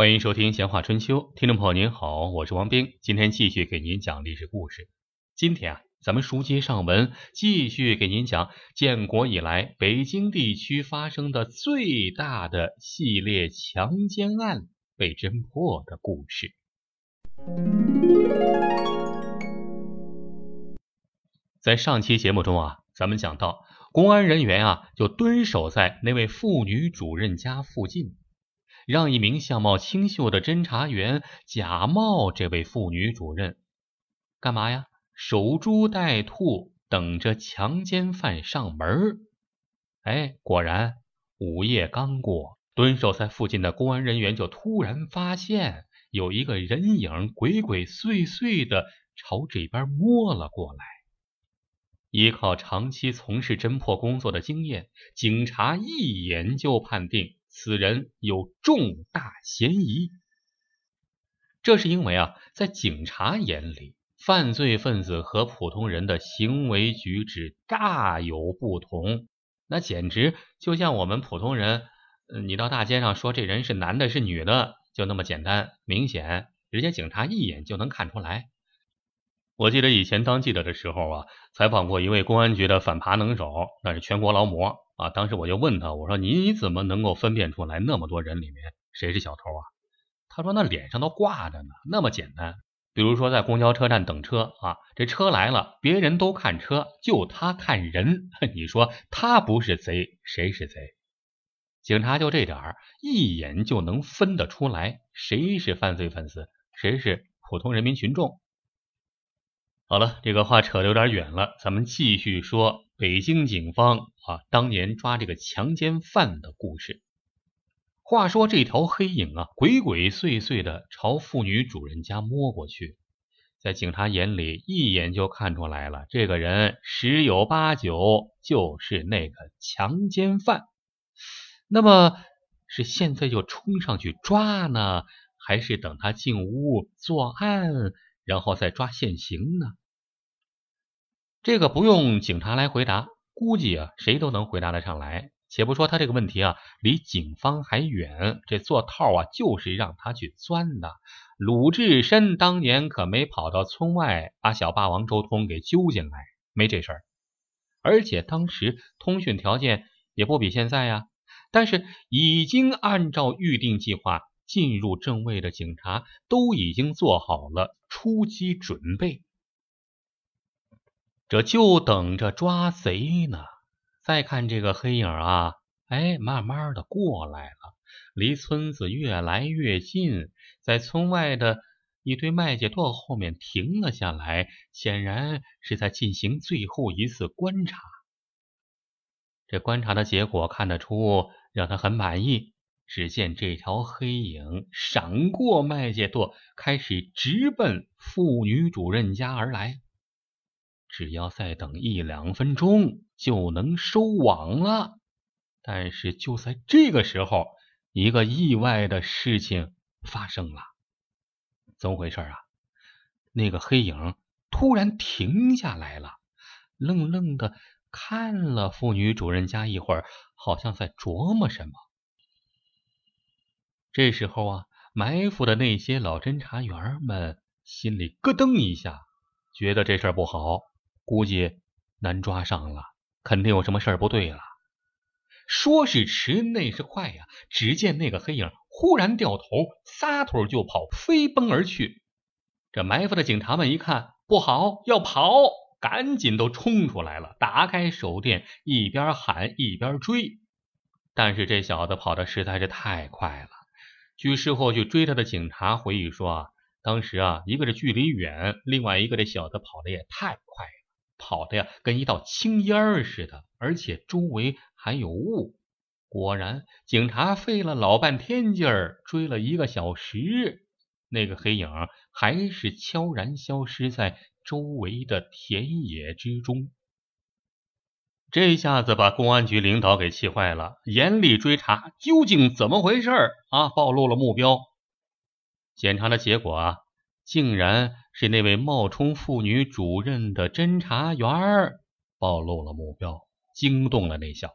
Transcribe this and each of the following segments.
欢迎收听《闲话春秋》，听众朋友您好，我是王斌，今天继续给您讲历史故事。今天啊，咱们书接上文，继续给您讲建国以来北京地区发生的最大的系列强奸案被侦破的故事。在上期节目中啊，咱们讲到公安人员啊就蹲守在那位妇女主任家附近。让一名相貌清秀的侦查员假冒这位妇女主任，干嘛呀？守株待兔，等着强奸犯上门。哎，果然午夜刚过，蹲守在附近的公安人员就突然发现有一个人影鬼鬼祟祟的朝这边摸了过来。依靠长期从事侦破工作的经验，警察一眼就判定。此人有重大嫌疑，这是因为啊，在警察眼里，犯罪分子和普通人的行为举止大有不同，那简直就像我们普通人，你到大街上说这人是男的是女的，就那么简单明显，人家警察一眼就能看出来。我记得以前当记者的时候啊，采访过一位公安局的反扒能手，那是全国劳模。啊！当时我就问他，我说你怎么能够分辨出来那么多人里面谁是小偷啊？他说那脸上都挂着呢，那么简单。比如说在公交车站等车啊，这车来了，别人都看车，就他看人。你说他不是贼，谁是贼？警察就这点儿，一眼就能分得出来，谁是犯罪分子，谁是普通人民群众。好了，这个话扯得有点远了，咱们继续说北京警方啊当年抓这个强奸犯的故事。话说这条黑影啊，鬼鬼祟祟的朝妇女主人家摸过去，在警察眼里一眼就看出来了，这个人十有八九就是那个强奸犯。那么是现在就冲上去抓呢，还是等他进屋作案，然后再抓现行呢？这个不用警察来回答，估计啊谁都能回答得上来。且不说他这个问题啊离警方还远，这做套啊就是让他去钻的。鲁智深当年可没跑到村外把小霸王周通给揪进来，没这事儿。而且当时通讯条件也不比现在呀。但是已经按照预定计划进入正位的警察都已经做好了出击准备。这就等着抓贼呢。再看这个黑影啊，哎，慢慢的过来了，离村子越来越近，在村外的一堆麦秸垛后面停了下来，显然是在进行最后一次观察。这观察的结果看得出，让他很满意。只见这条黑影闪过麦秸垛，开始直奔妇女主任家而来。只要再等一两分钟就能收网了，但是就在这个时候，一个意外的事情发生了。怎么回事啊？那个黑影突然停下来了，愣愣的看了妇女主人家一会儿，好像在琢磨什么。这时候啊，埋伏的那些老侦查员们心里咯噔一下，觉得这事不好。估计难抓上了，肯定有什么事儿不对了。说是迟，那是快呀！只见那个黑影忽然掉头，撒腿就跑，飞奔而去。这埋伏的警察们一看不好，要跑，赶紧都冲出来了，打开手电，一边喊一边追。但是这小子跑的实在是太快了。据事后去追他的警察回忆说啊，当时啊，一个是距离远，另外一个这小子跑的也太快了。跑的呀，跟一道青烟似的，而且周围还有雾。果然，警察费了老半天劲儿，追了一个小时，那个黑影还是悄然消失在周围的田野之中。这下子把公安局领导给气坏了，严厉追查，究竟怎么回事啊？暴露了目标。检查的结果啊。竟然是那位冒充妇女主任的侦查员暴露了目标，惊动了那小子。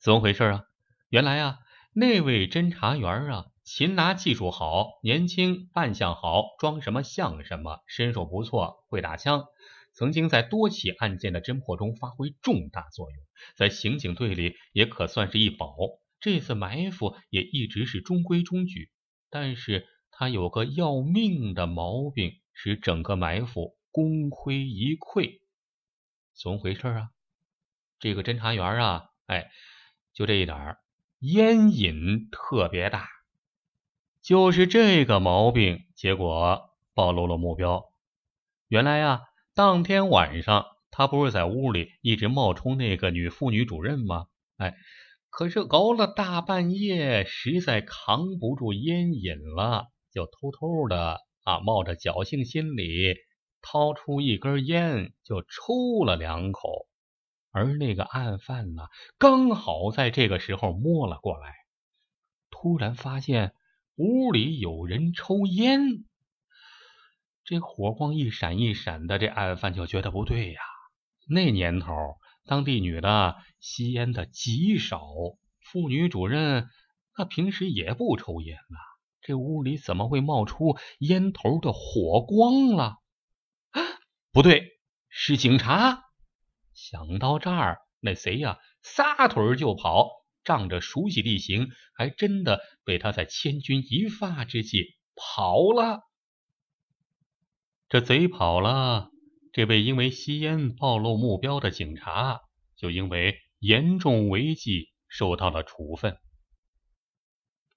怎么回事啊？原来啊，那位侦查员啊，擒拿技术好，年轻，扮相好，装什么像什么，身手不错，会打枪，曾经在多起案件的侦破中发挥重大作用，在刑警队里也可算是一宝。这次埋伏也一直是中规中矩，但是他有个要命的毛病，使整个埋伏功亏一篑。怎么回事啊？这个侦查员啊，哎，就这一点烟瘾特别大，就是这个毛病，结果暴露了目标。原来呀，当天晚上他不是在屋里一直冒充那个女妇女主任吗？哎。可是熬了大半夜，实在扛不住烟瘾了，就偷偷的啊，冒着侥幸心理，掏出一根烟就抽了两口。而那个案犯呢，刚好在这个时候摸了过来，突然发现屋里有人抽烟，这火光一闪一闪的，这案犯就觉得不对呀。那年头。当地女的吸烟的极少，妇女主任那平时也不抽烟啊，这屋里怎么会冒出烟头的火光了？不对，是警察！想到这儿，那谁呀，撒腿就跑，仗着熟悉地形，还真的被他在千钧一发之际跑了。这贼跑了。这位因为吸烟暴露目标的警察，就因为严重违纪受到了处分。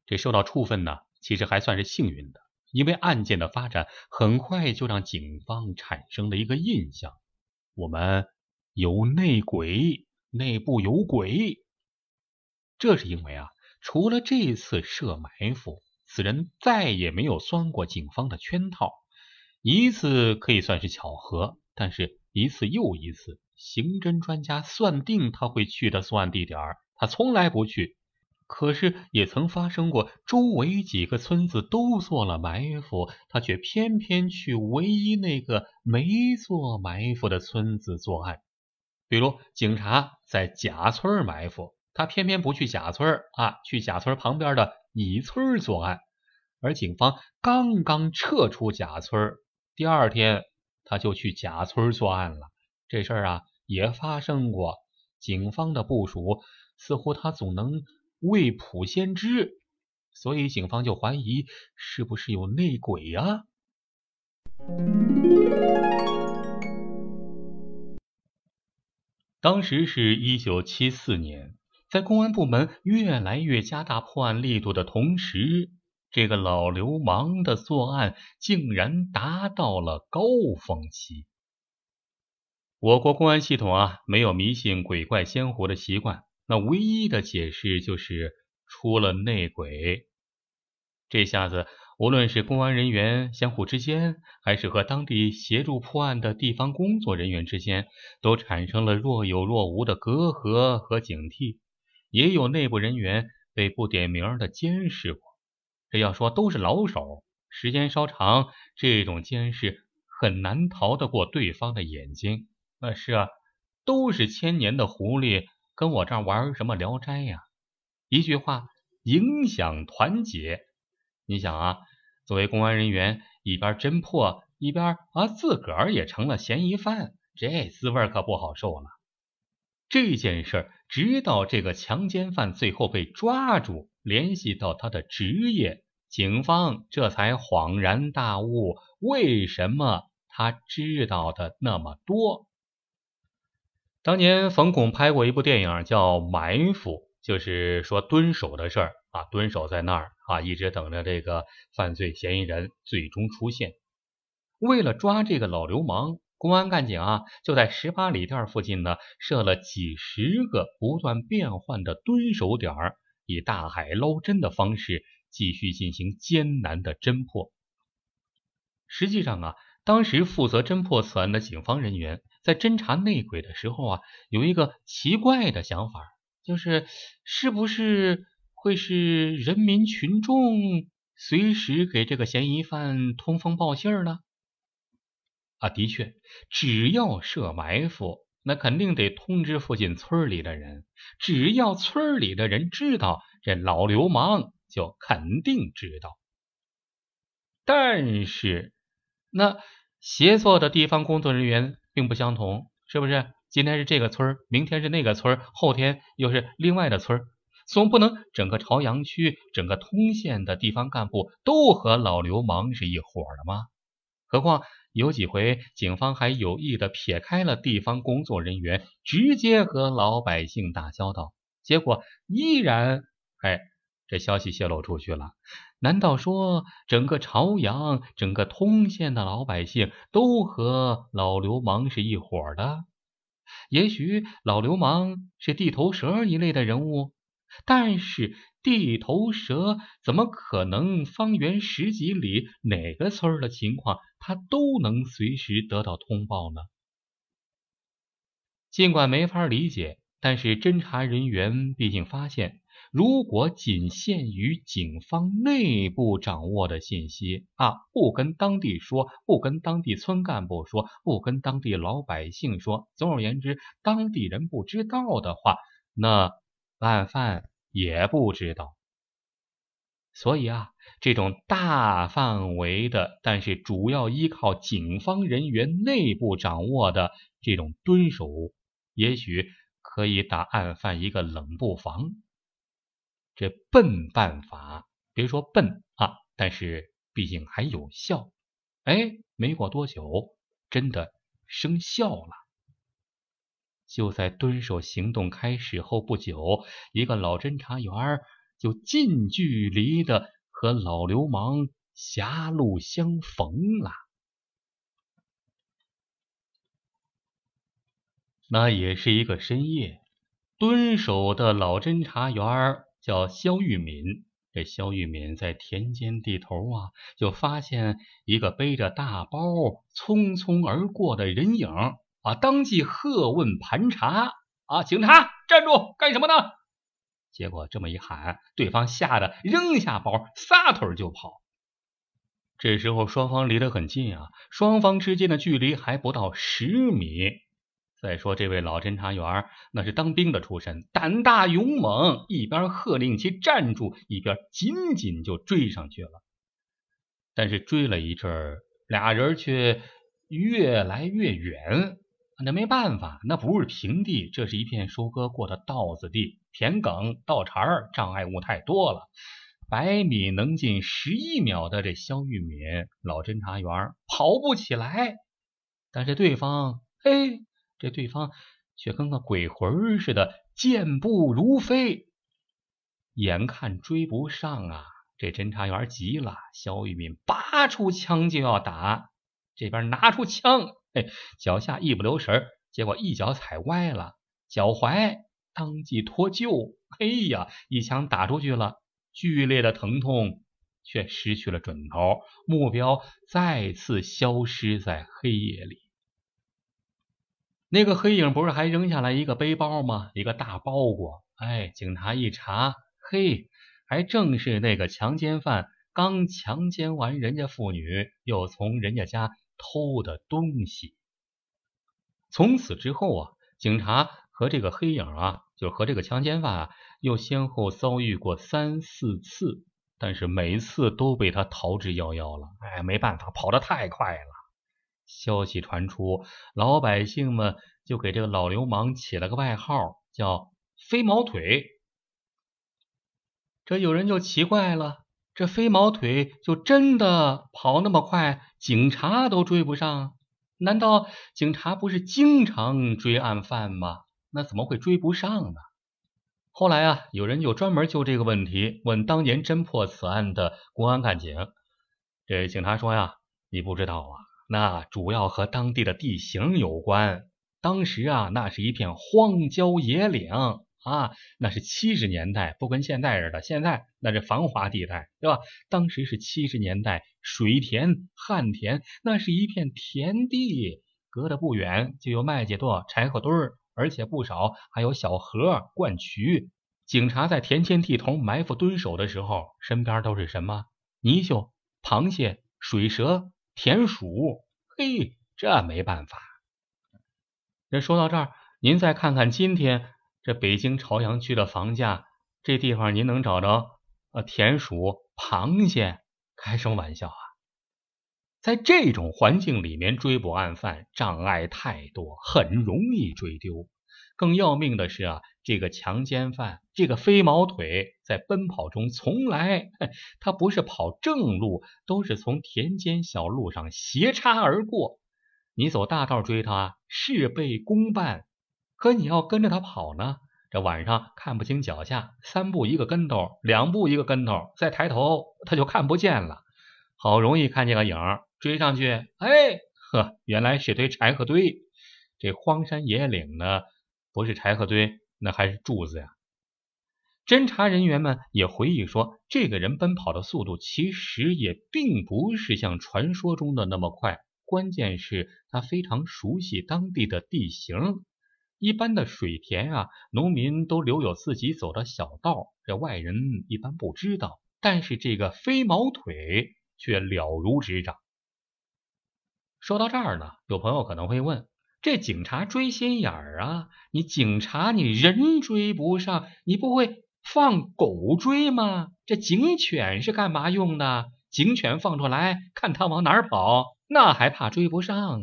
这受到处分呢，其实还算是幸运的，因为案件的发展很快就让警方产生了一个印象：我们有内鬼，内部有鬼。这是因为啊，除了这次设埋伏，此人再也没有钻过警方的圈套，一次可以算是巧合。但是，一次又一次，刑侦专家算定他会去的作案地点，他从来不去。可是，也曾发生过周围几个村子都做了埋伏，他却偏偏去唯一那个没做埋伏的村子作案。比如，警察在甲村埋伏，他偏偏不去甲村啊，去甲村旁边的乙村作案。而警方刚刚撤出甲村，第二天。他就去贾村作案了，这事儿啊也发生过。警方的部署似乎他总能未卜先知，所以警方就怀疑是不是有内鬼啊？当时是一九七四年，在公安部门越来越加大破案力度的同时。这个老流氓的作案竟然达到了高峰期。我国公安系统啊，没有迷信鬼怪仙狐的习惯，那唯一的解释就是出了内鬼。这下子，无论是公安人员相互之间，还是和当地协助破案的地方工作人员之间，都产生了若有若无的隔阂和警惕。也有内部人员被不点名的监视过。这要说都是老手，时间稍长，这种监视很难逃得过对方的眼睛。那是啊，都是千年的狐狸，跟我这儿玩什么聊斋呀？一句话，影响团结。你想啊，作为公安人员，一边侦破，一边啊自个儿也成了嫌疑犯，这滋味可不好受了。这件事直到这个强奸犯最后被抓住。联系到他的职业，警方这才恍然大悟，为什么他知道的那么多？当年冯巩拍过一部电影叫《埋伏》，就是说蹲守的事儿啊，蹲守在那儿啊，一直等着这个犯罪嫌疑人最终出现。为了抓这个老流氓，公安干警啊就在十八里店附近呢设了几十个不断变换的蹲守点儿。以大海捞针的方式继续进行艰难的侦破。实际上啊，当时负责侦破此案的警方人员在侦查内鬼的时候啊，有一个奇怪的想法，就是是不是会是人民群众随时给这个嫌疑犯通风报信呢？啊，的确，只要设埋伏。那肯定得通知附近村里的人，只要村里的人知道这老流氓就肯定知道。但是，那协作的地方工作人员并不相同，是不是？今天是这个村明天是那个村后天又是另外的村总不能整个朝阳区、整个通县的地方干部都和老流氓是一伙的吗？何况有几回，警方还有意的撇开了地方工作人员，直接和老百姓打交道，结果依然，哎，这消息泄露出去了。难道说整个朝阳、整个通县的老百姓都和老流氓是一伙的？也许老流氓是地头蛇一类的人物，但是地头蛇怎么可能方圆十几里哪个村的情况他都能随时得到通报呢？尽管没法理解，但是侦查人员毕竟发现。如果仅限于警方内部掌握的信息啊，不跟当地说，不跟当地村干部说，不跟当地老百姓说，总而言之，当地人不知道的话，那案犯也不知道。所以啊，这种大范围的，但是主要依靠警方人员内部掌握的这种蹲守，也许可以打案犯一个冷不防。这笨办法，别说笨啊，但是毕竟还有效。哎，没过多久，真的生效了。就在蹲守行动开始后不久，一个老侦查员就近距离的和老流氓狭路相逢了。那也是一个深夜，蹲守的老侦查员。叫肖玉敏，这肖玉敏在田间地头啊，就发现一个背着大包匆匆而过的人影啊，当即喝问盘查啊，警察站住，干什么呢？结果这么一喊，对方吓得扔下包，撒腿就跑。这时候双方离得很近啊，双方之间的距离还不到十米。再说这位老侦查员，那是当兵的出身，胆大勇猛，一边喝令其站住，一边紧紧就追上去了。但是追了一阵，俩人却越来越远。那没办法，那不是平地，这是一片收割过的稻子地，田埂、稻茬，障碍物太多了。百米能进十一秒的这肖玉敏老侦查员跑不起来，但是对方，嘿。这对方却跟个鬼魂似的，健步如飞，眼看追不上啊！这侦查员急了，肖玉敏拔出枪就要打，这边拿出枪，哎，脚下一不留神，结果一脚踩歪了，脚踝当即脱臼。哎呀，一枪打出去了，剧烈的疼痛却失去了准头，目标再次消失在黑夜里。那个黑影不是还扔下来一个背包吗？一个大包裹。哎，警察一查，嘿，还正是那个强奸犯刚强奸完人家妇女，又从人家家偷的东西。从此之后啊，警察和这个黑影啊，就和这个强奸犯啊，又先后遭遇过三四次，但是每次都被他逃之夭夭了。哎，没办法，跑得太快了。消息传出，老百姓们就给这个老流氓起了个外号，叫“飞毛腿”。这有人就奇怪了：这飞毛腿就真的跑那么快，警察都追不上？难道警察不是经常追案犯吗？那怎么会追不上呢？后来啊，有人就专门就这个问题问当年侦破此案的公安干警。这警察说呀：“你不知道啊。”那主要和当地的地形有关。当时啊，那是一片荒郊野岭啊，那是七十年代，不跟现在似的。现在那是繁华地带，对吧？当时是七十年代，水田、旱田，那是一片田地，隔得不远就有麦秸垛、柴火堆儿，而且不少还有小河、灌渠。警察在田间地头埋伏蹲守的时候，身边都是什么？泥鳅、螃蟹、水蛇。田鼠，嘿，这没办法。那说到这儿，您再看看今天这北京朝阳区的房价，这地方您能找着呃，田鼠、螃蟹，开什么玩笑啊！在这种环境里面追捕案犯，障碍太多，很容易追丢。更要命的是啊，这个强奸犯，这个飞毛腿，在奔跑中从来他不是跑正路，都是从田间小路上斜插而过。你走大道追他，事倍功半；可你要跟着他跑呢，这晚上看不清脚下，三步一个跟头，两步一个跟头，再抬头他就看不见了。好容易看见个影儿。追上去，哎呵，原来是堆柴禾堆。这荒山野岭呢，不是柴禾堆，那还是柱子呀。侦查人员们也回忆说，这个人奔跑的速度其实也并不是像传说中的那么快，关键是他非常熟悉当地的地形。一般的水田啊，农民都留有自己走的小道，这外人一般不知道。但是这个飞毛腿却了如指掌。说到这儿呢，有朋友可能会问：这警察追心眼儿啊？你警察你人追不上，你不会放狗追吗？这警犬是干嘛用的？警犬放出来，看它往哪儿跑，那还怕追不上？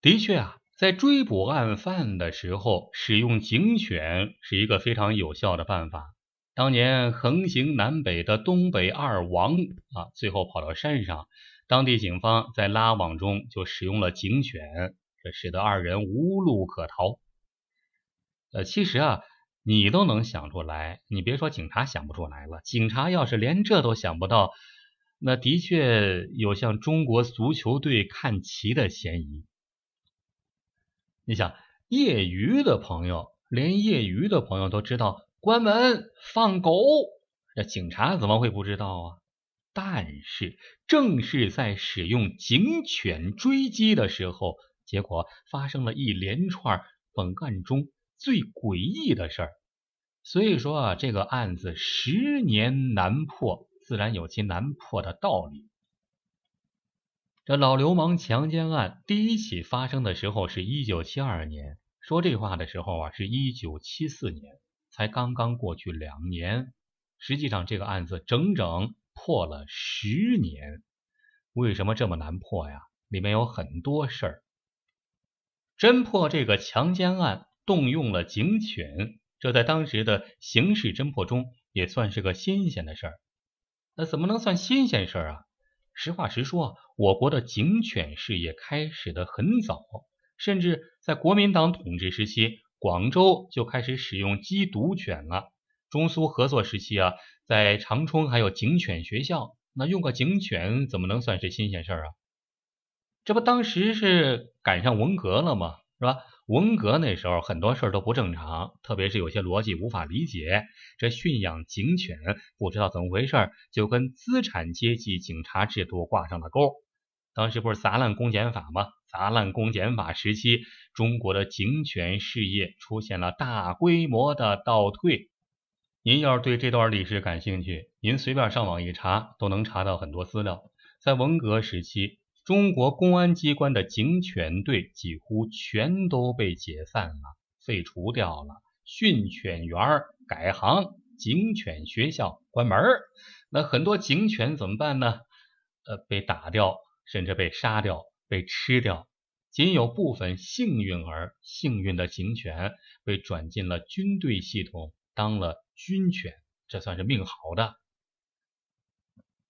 的确啊，在追捕案犯的时候，使用警犬是一个非常有效的办法。当年横行南北的东北二王啊，最后跑到山上。当地警方在拉网中就使用了警犬，这使得二人无路可逃。呃，其实啊，你都能想出来，你别说警察想不出来了，警察要是连这都想不到，那的确有向中国足球队看齐的嫌疑。你想，业余的朋友，连业余的朋友都知道关门放狗，这警察怎么会不知道啊？但是，正是在使用警犬追击的时候，结果发生了一连串本案中最诡异的事儿。所以说啊，这个案子十年难破，自然有其难破的道理。这老流氓强奸案第一起发生的时候是一九七二年，说这话的时候啊，是一九七四年，才刚刚过去两年。实际上，这个案子整整。破了十年，为什么这么难破呀？里面有很多事儿。侦破这个强奸案动用了警犬，这在当时的刑事侦破中也算是个新鲜的事儿。那怎么能算新鲜事儿啊？实话实说，我国的警犬事业开始的很早，甚至在国民党统治时期，广州就开始使用缉毒犬了。中苏合作时期啊。在长春还有警犬学校，那用个警犬怎么能算是新鲜事儿啊？这不当时是赶上文革了吗？是吧？文革那时候很多事儿都不正常，特别是有些逻辑无法理解。这驯养警犬不知道怎么回事，就跟资产阶级警察制度挂上了钩。当时不是砸烂公检法吗？砸烂公检法时期，中国的警犬事业出现了大规模的倒退。您要是对这段历史感兴趣，您随便上网一查，都能查到很多资料。在文革时期，中国公安机关的警犬队几乎全都被解散了、废除掉了，训犬员改行，警犬学校关门那很多警犬怎么办呢？呃，被打掉，甚至被杀掉、被吃掉。仅有部分幸运儿、幸运的警犬被转进了军队系统，当了。军犬，这算是命好的。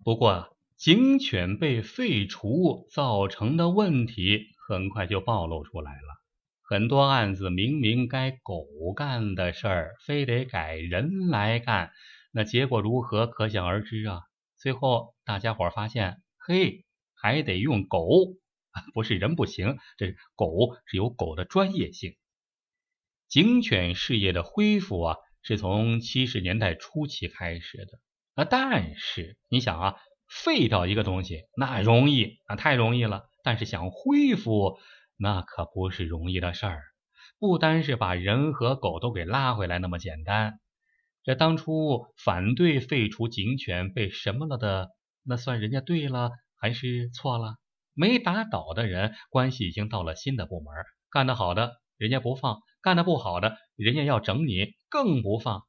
不过，警犬被废除造成的问题很快就暴露出来了。很多案子明明该狗干的事儿，非得改人来干，那结果如何可想而知啊。最后大家伙发现，嘿，还得用狗，不是人不行，这狗是有狗的专业性。警犬事业的恢复啊。是从七十年代初期开始的啊，但是你想啊，废掉一个东西那容易啊，太容易了。但是想恢复那可不是容易的事儿，不单是把人和狗都给拉回来那么简单。这当初反对废除警犬被什么了的，那算人家对了还是错了？没打倒的人，关系已经到了新的部门，干得好的人家不放。干得不好的，人家要整你，更不放。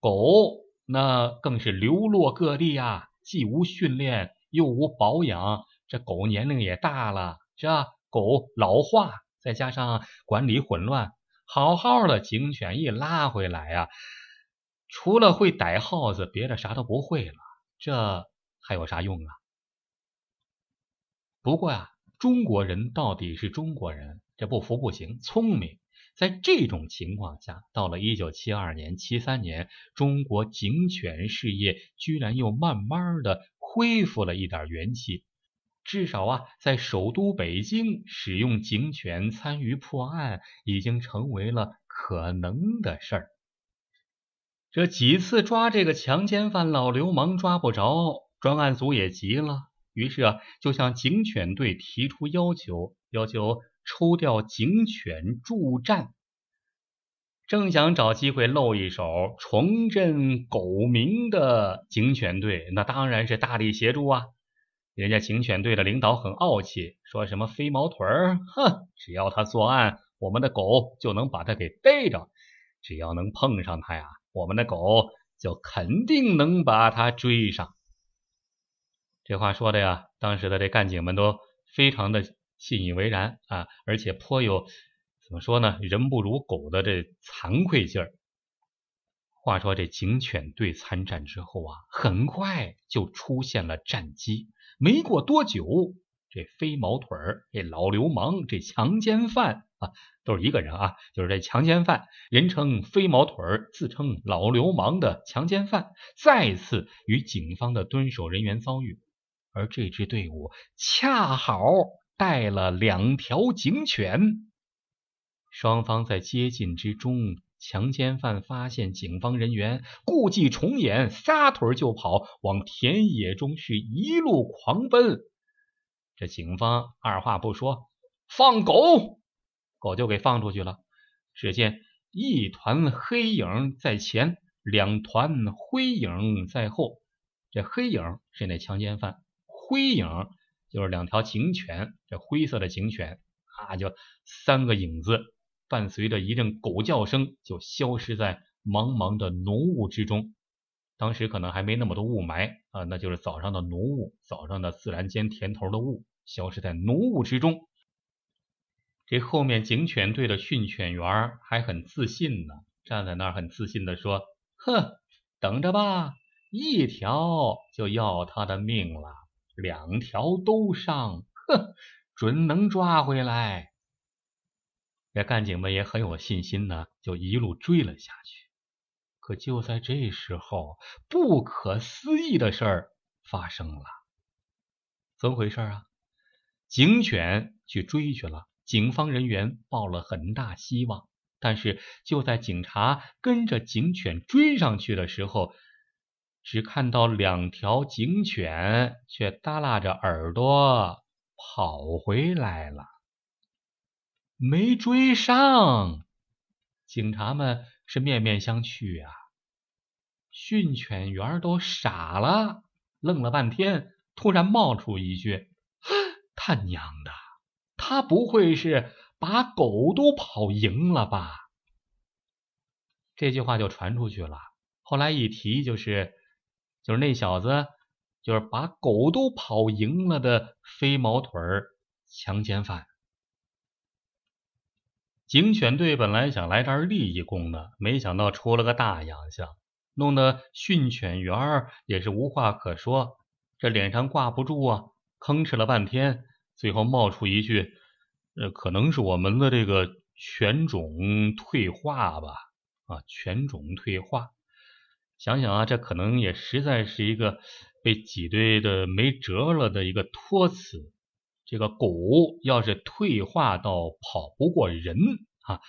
狗那更是流落各地呀，既无训练又无保养，这狗年龄也大了，这狗老化，再加上管理混乱，好好的警犬一拉回来呀，除了会逮耗子，别的啥都不会了，这还有啥用啊？不过呀，中国人到底是中国人，这不服不行，聪明。在这种情况下，到了一九七二年、七三年，中国警犬事业居然又慢慢的恢复了一点元气。至少啊，在首都北京，使用警犬参与破案，已经成为了可能的事儿。这几次抓这个强奸犯老流氓抓不着，专案组也急了。于是啊，就向警犬队提出要求，要求抽调警犬助战。正想找机会露一手，重振狗名的警犬队，那当然是大力协助啊。人家警犬队的领导很傲气，说什么飞毛腿儿，哼，只要他作案，我们的狗就能把他给逮着；只要能碰上他呀，我们的狗就肯定能把他追上。这话说的呀，当时的这干警们都非常的信以为然啊，而且颇有怎么说呢，人不如狗的这惭愧劲儿。话说这警犬队参战之后啊，很快就出现了战机。没过多久，这飞毛腿儿、这老流氓、这强奸犯啊，都是一个人啊，就是这强奸犯，人称飞毛腿儿，自称老流氓的强奸犯，再次与警方的蹲守人员遭遇。而这支队伍恰好带了两条警犬，双方在接近之中，强奸犯发现警方人员，故伎重演，撒腿就跑，往田野中是一路狂奔。这警方二话不说，放狗，狗就给放出去了。只见一团黑影在前，两团灰影在后。这黑影是那强奸犯。灰影就是两条警犬，这灰色的警犬啊，就三个影子，伴随着一阵狗叫声，就消失在茫茫的浓雾之中。当时可能还没那么多雾霾啊，那就是早上的浓雾，早上的自然间甜头的雾，消失在浓雾之中。这后面警犬队的训犬员还很自信呢，站在那儿很自信的说：“哼，等着吧，一条就要他的命了。”两条都上，哼，准能抓回来。这干警们也很有信心呢，就一路追了下去。可就在这时候，不可思议的事儿发生了。怎么回事啊？警犬去追去了，警方人员抱了很大希望。但是就在警察跟着警犬追上去的时候，只看到两条警犬，却耷拉着耳朵跑回来了，没追上。警察们是面面相觑啊，训犬员都傻了，愣了半天，突然冒出一句：“他娘的，他不会是把狗都跑赢了吧？”这句话就传出去了。后来一提就是。就是那小子，就是把狗都跑赢了的飞毛腿强奸犯。警犬队本来想来这儿立一功的，没想到出了个大洋相，弄得训犬员也是无话可说，这脸上挂不住啊，吭哧了半天，最后冒出一句：“呃，可能是我们的这个犬种退化吧？啊，犬种退化。”想想啊，这可能也实在是一个被挤兑的没辙了的一个托词。这个狗要是退化到跑不过人啊，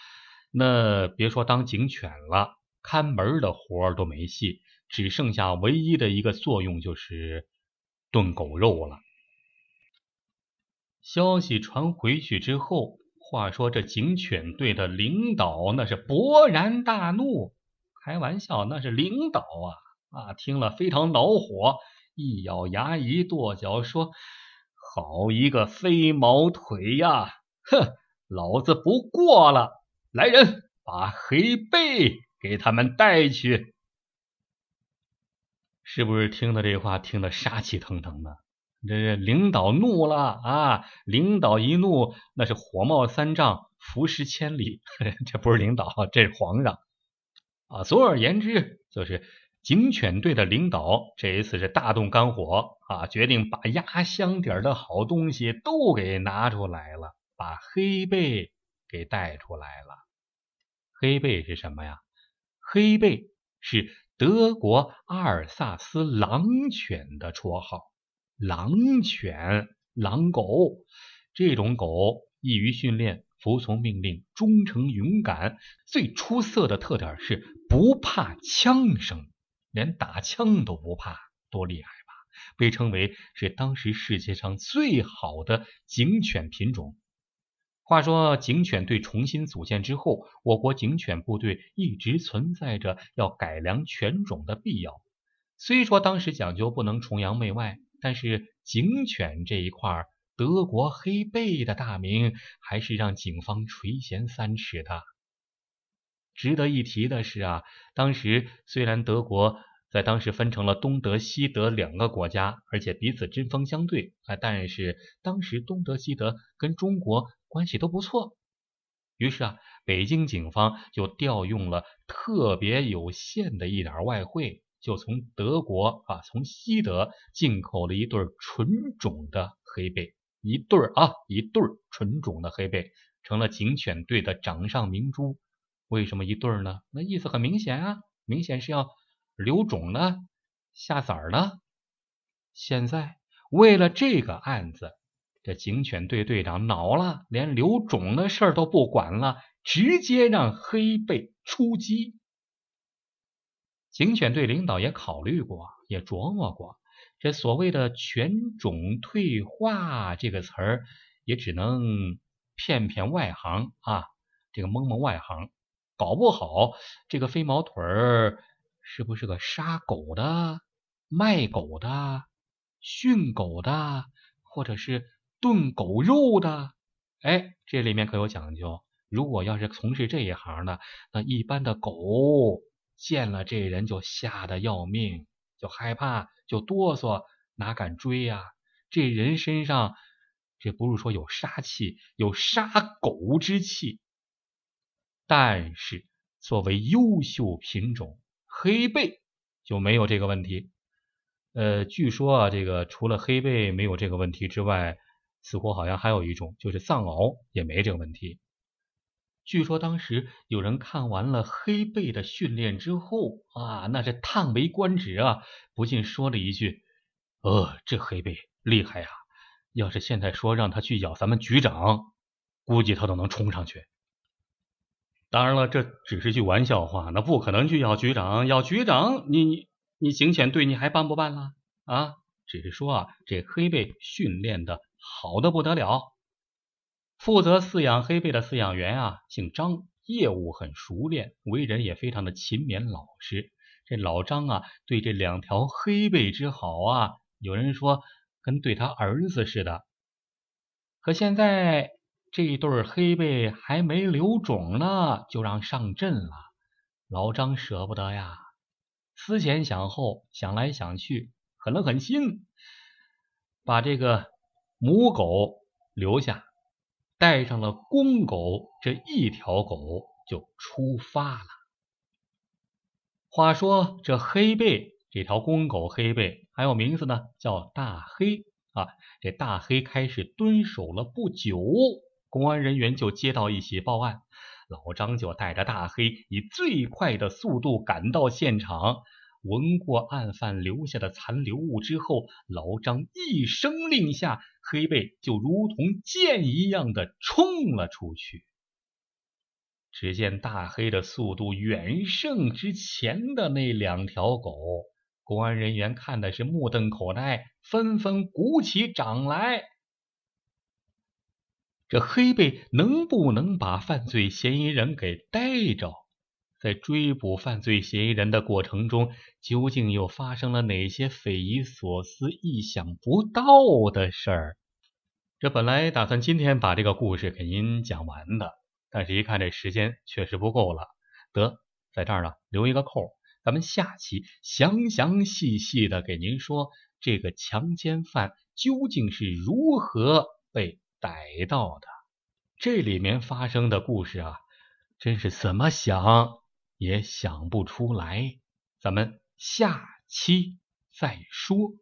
那别说当警犬了，看门的活都没戏，只剩下唯一的一个作用就是炖狗肉了。消息传回去之后，话说这警犬队的领导那是勃然大怒。开玩笑，那是领导啊！啊，听了非常恼火，一咬牙，一跺脚，说：“好一个飞毛腿呀！哼，老子不过了！来人，把黑背给他们带去。”是不是听的这话听得杀气腾腾的？这是领导怒了啊！领导一怒，那是火冒三丈，浮尸千里。这不是领导，这是皇上啊！总而言之，就是警犬队的领导这一次是大动肝火啊，决定把压箱底的好东西都给拿出来了，把黑背给带出来了。黑背是什么呀？黑背是德国阿尔萨斯狼犬的绰号。狼犬、狼狗这种狗易于训练，服从命令，忠诚勇敢。最出色的特点是不怕枪声，连打枪都不怕，多厉害吧？被称为是当时世界上最好的警犬品种。话说，警犬队重新组建之后，我国警犬部队一直存在着要改良犬种的必要。虽说当时讲究不能崇洋媚外。但是警犬这一块，德国黑背的大名还是让警方垂涎三尺的。值得一提的是啊，当时虽然德国在当时分成了东德、西德两个国家，而且彼此针锋相对啊，但是当时东德、西德跟中国关系都不错。于是啊，北京警方就调用了特别有限的一点外汇。就从德国啊，从西德进口了一对纯种的黑背，一对儿啊，一对儿纯种的黑背，成了警犬队的掌上明珠。为什么一对儿呢？那意思很明显啊，明显是要留种呢，下崽儿呢。现在为了这个案子，这警犬队队长恼了，连留种的事儿都不管了，直接让黑背出击。警犬队领导也考虑过，也琢磨过，这所谓的犬种退化这个词儿，也只能骗骗外行啊，这个蒙蒙外行，搞不好这个飞毛腿儿是不是个杀狗的、卖狗的、训狗的，或者是炖狗肉的？哎，这里面可有讲究。如果要是从事这一行的，那一般的狗。见了这人就吓得要命，就害怕，就哆嗦，哪敢追呀？这人身上这不是说有杀气，有杀狗之气。但是作为优秀品种黑背就没有这个问题。呃，据说啊，这个除了黑背没有这个问题之外，似乎好像还有一种，就是藏獒也没这个问题。据说当时有人看完了黑背的训练之后啊，那是叹为观止啊，不禁说了一句：“呃，这黑背厉害呀！要是现在说让他去咬咱们局长，估计他都能冲上去。”当然了，这只是句玩笑话，那不可能去咬局长。咬局长，你你你警犬队你还办不办了啊？只是说啊，这黑背训练的好的不得了。负责饲养黑背的饲养员啊，姓张，业务很熟练，为人也非常的勤勉老实。这老张啊，对这两条黑背之好啊，有人说跟对他儿子似的。可现在这一对黑背还没留种呢，就让上阵了。老张舍不得呀，思前想后，想来想去，狠了狠心，把这个母狗留下。带上了公狗这一条狗就出发了。话说这黑背这条公狗黑背还有名字呢，叫大黑啊。这大黑开始蹲守了不久，公安人员就接到一起报案，老张就带着大黑以最快的速度赶到现场。闻过案犯留下的残留物之后，老张一声令下，黑背就如同箭一样的冲了出去。只见大黑的速度远胜之前的那两条狗，公安人员看的是目瞪口呆，纷纷鼓起掌来。这黑背能不能把犯罪嫌疑人给逮着？在追捕犯罪嫌疑人的过程中究竟又发生了哪些匪夷所思意想不到的事儿？这本来打算今天把这个故事给您讲完的但是一看这时间确实不够了得在这儿呢留一个空咱们下期详详细细的给您说这个强奸犯究竟是如何被逮到的。这里面发生的故事啊真是怎么想也想不出来咱们下期再说。